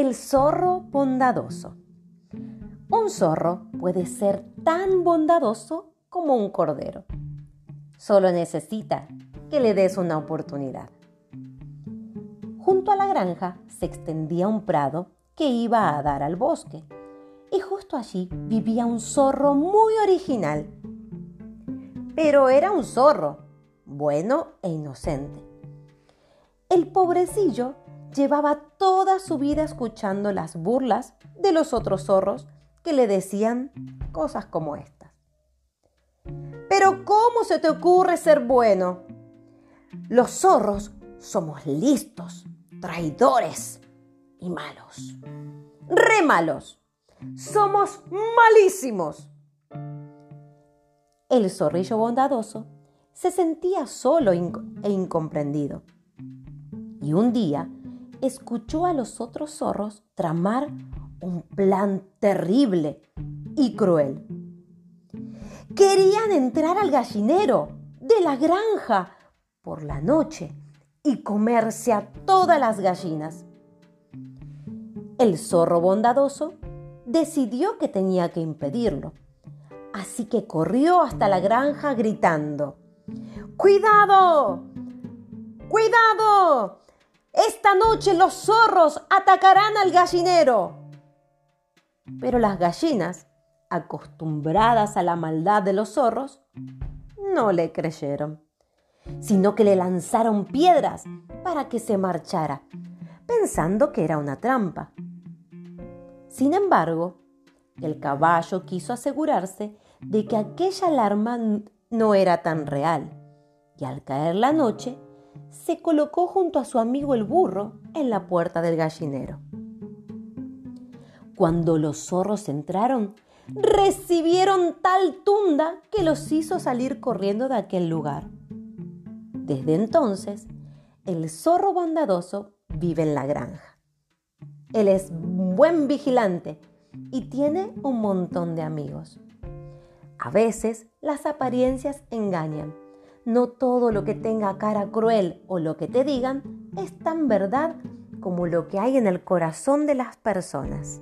El zorro bondadoso. Un zorro puede ser tan bondadoso como un cordero. Solo necesita que le des una oportunidad. Junto a la granja se extendía un prado que iba a dar al bosque y justo allí vivía un zorro muy original. Pero era un zorro, bueno e inocente. El pobrecillo llevaba toda su vida escuchando las burlas de los otros zorros que le decían cosas como estas. Pero ¿cómo se te ocurre ser bueno? Los zorros somos listos, traidores y malos. Re malos. Somos malísimos. El zorrillo bondadoso se sentía solo e incomprendido. Y un día escuchó a los otros zorros tramar un plan terrible y cruel. Querían entrar al gallinero de la granja por la noche y comerse a todas las gallinas. El zorro bondadoso decidió que tenía que impedirlo, así que corrió hasta la granja gritando, ¡Cuidado! ¡Cuidado! Esta noche los zorros atacarán al gallinero. Pero las gallinas, acostumbradas a la maldad de los zorros, no le creyeron, sino que le lanzaron piedras para que se marchara, pensando que era una trampa. Sin embargo, el caballo quiso asegurarse de que aquella alarma no era tan real, y al caer la noche, se colocó junto a su amigo el burro en la puerta del gallinero. Cuando los zorros entraron, recibieron tal tunda que los hizo salir corriendo de aquel lugar. Desde entonces, el zorro bondadoso vive en la granja. Él es buen vigilante y tiene un montón de amigos. A veces las apariencias engañan no todo lo que tenga cara cruel o lo que te digan es tan verdad como lo que hay en el corazón de las personas.